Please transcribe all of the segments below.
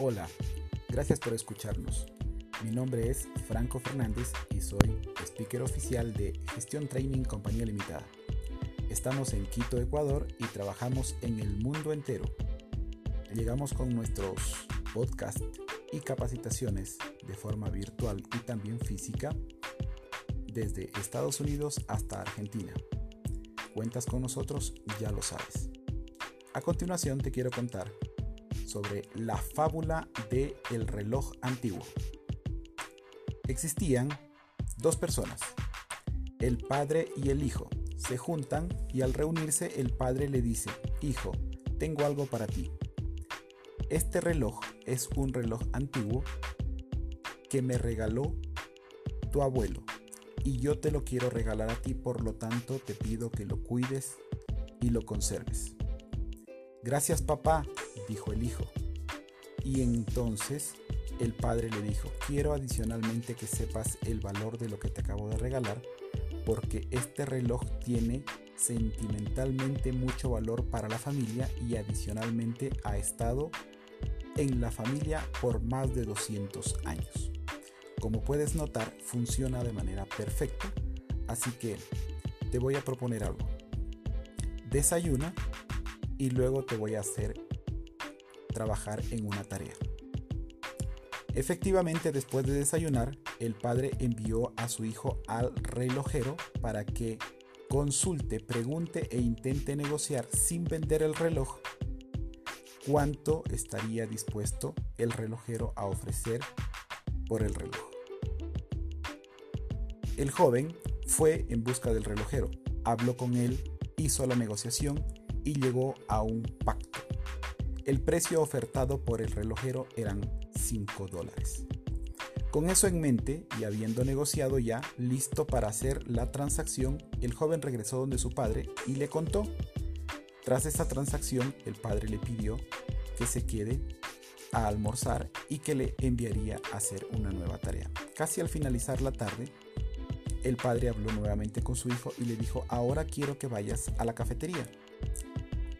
Hola, gracias por escucharnos. Mi nombre es Franco Fernández y soy speaker oficial de Gestión Training Compañía Limitada. Estamos en Quito, Ecuador y trabajamos en el mundo entero. Llegamos con nuestros podcasts y capacitaciones de forma virtual y también física desde Estados Unidos hasta Argentina. Cuentas con nosotros, ya lo sabes. A continuación te quiero contar sobre la fábula de el reloj antiguo. Existían dos personas, el padre y el hijo. Se juntan y al reunirse el padre le dice, hijo, tengo algo para ti. Este reloj es un reloj antiguo que me regaló tu abuelo y yo te lo quiero regalar a ti, por lo tanto te pido que lo cuides y lo conserves. Gracias papá, dijo el hijo. Y entonces el padre le dijo, quiero adicionalmente que sepas el valor de lo que te acabo de regalar, porque este reloj tiene sentimentalmente mucho valor para la familia y adicionalmente ha estado en la familia por más de 200 años. Como puedes notar, funciona de manera perfecta, así que te voy a proponer algo. Desayuna y luego te voy a hacer trabajar en una tarea. Efectivamente, después de desayunar, el padre envió a su hijo al relojero para que consulte, pregunte e intente negociar sin vender el reloj cuánto estaría dispuesto el relojero a ofrecer por el reloj. El joven fue en busca del relojero, habló con él, hizo la negociación y llegó a un pacto. El precio ofertado por el relojero eran 5 dólares. Con eso en mente y habiendo negociado ya, listo para hacer la transacción, el joven regresó donde su padre y le contó. Tras esta transacción, el padre le pidió que se quede a almorzar y que le enviaría a hacer una nueva tarea. Casi al finalizar la tarde, el padre habló nuevamente con su hijo y le dijo, ahora quiero que vayas a la cafetería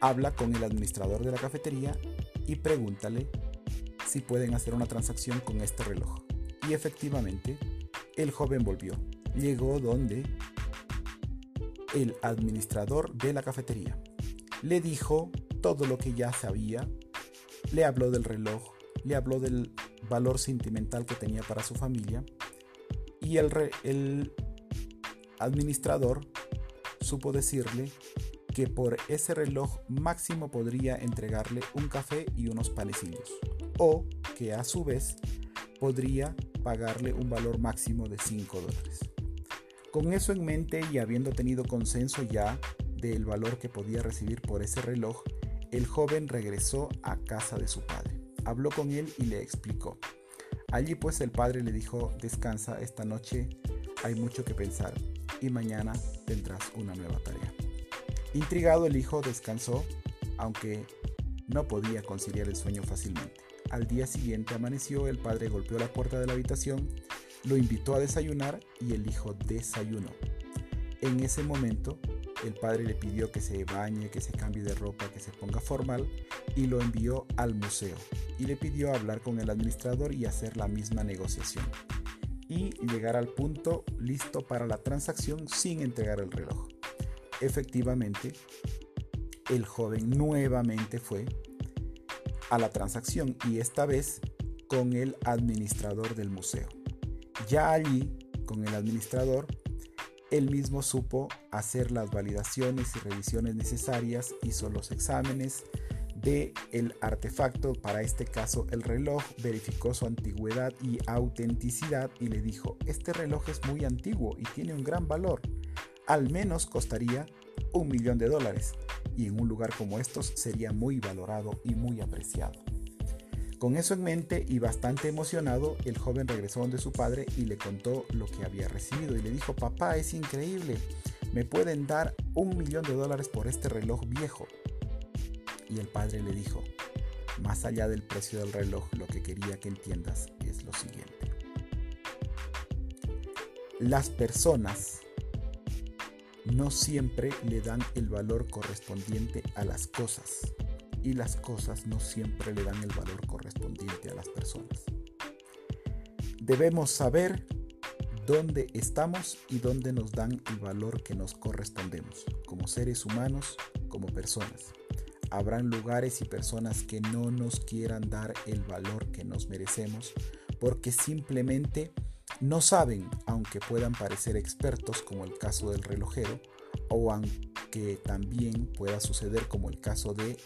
habla con el administrador de la cafetería y pregúntale si pueden hacer una transacción con este reloj. Y efectivamente, el joven volvió. Llegó donde el administrador de la cafetería. Le dijo todo lo que ya sabía, le habló del reloj, le habló del valor sentimental que tenía para su familia y el, el administrador supo decirle que por ese reloj máximo podría entregarle un café y unos panecillos, o que a su vez podría pagarle un valor máximo de 5 dólares. Con eso en mente y habiendo tenido consenso ya del valor que podía recibir por ese reloj, el joven regresó a casa de su padre. Habló con él y le explicó. Allí pues el padre le dijo, descansa, esta noche hay mucho que pensar y mañana tendrás una nueva tarea. Intrigado el hijo descansó, aunque no podía conciliar el sueño fácilmente. Al día siguiente amaneció, el padre golpeó la puerta de la habitación, lo invitó a desayunar y el hijo desayunó. En ese momento, el padre le pidió que se bañe, que se cambie de ropa, que se ponga formal y lo envió al museo y le pidió hablar con el administrador y hacer la misma negociación y llegar al punto listo para la transacción sin entregar el reloj. Efectivamente, el joven nuevamente fue a la transacción y esta vez con el administrador del museo. Ya allí, con el administrador, él mismo supo hacer las validaciones y revisiones necesarias, hizo los exámenes de el artefacto, para este caso el reloj, verificó su antigüedad y autenticidad y le dijo, este reloj es muy antiguo y tiene un gran valor al menos costaría un millón de dólares y en un lugar como estos sería muy valorado y muy apreciado. Con eso en mente y bastante emocionado, el joven regresó donde su padre y le contó lo que había recibido y le dijo, papá, es increíble, me pueden dar un millón de dólares por este reloj viejo. Y el padre le dijo, más allá del precio del reloj, lo que quería que entiendas es lo siguiente. Las personas no siempre le dan el valor correspondiente a las cosas. y las cosas no siempre le dan el valor correspondiente a las personas. Debemos saber dónde estamos y dónde nos dan el valor que nos correspondemos, como seres humanos, como personas. Habrán lugares y personas que no nos quieran dar el valor que nos merecemos porque simplemente no saben, aunque puedan parecer expertos como el caso del relojero, o aunque también pueda suceder como el caso de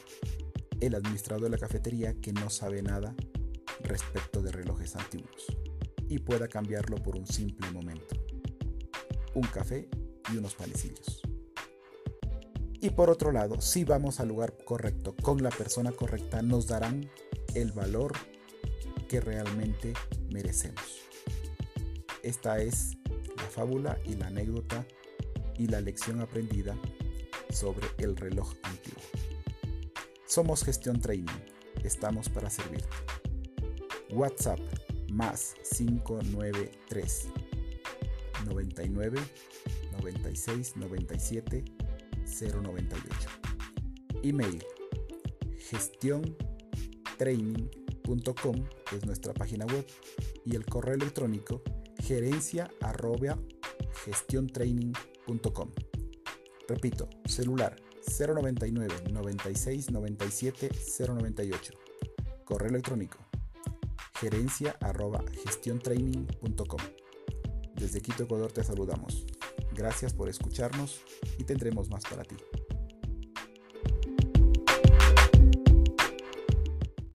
el administrador de la cafetería que no sabe nada respecto de relojes antiguos y pueda cambiarlo por un simple momento. Un café y unos panecillos. Y por otro lado, si vamos al lugar correcto con la persona correcta, nos darán el valor que realmente merecemos. Esta es la fábula y la anécdota y la lección aprendida sobre el reloj antiguo. Somos Gestión Training. Estamos para servirte. WhatsApp más 593 99 96 97 098. Email gestiontraining.com es nuestra página web y el correo electrónico gerencia arroba gestiontraining.com. Repito, celular 099 96 97 098. Correo electrónico gerencia arroba gestiontraining.com. Desde Quito, Ecuador te saludamos. Gracias por escucharnos y tendremos más para ti.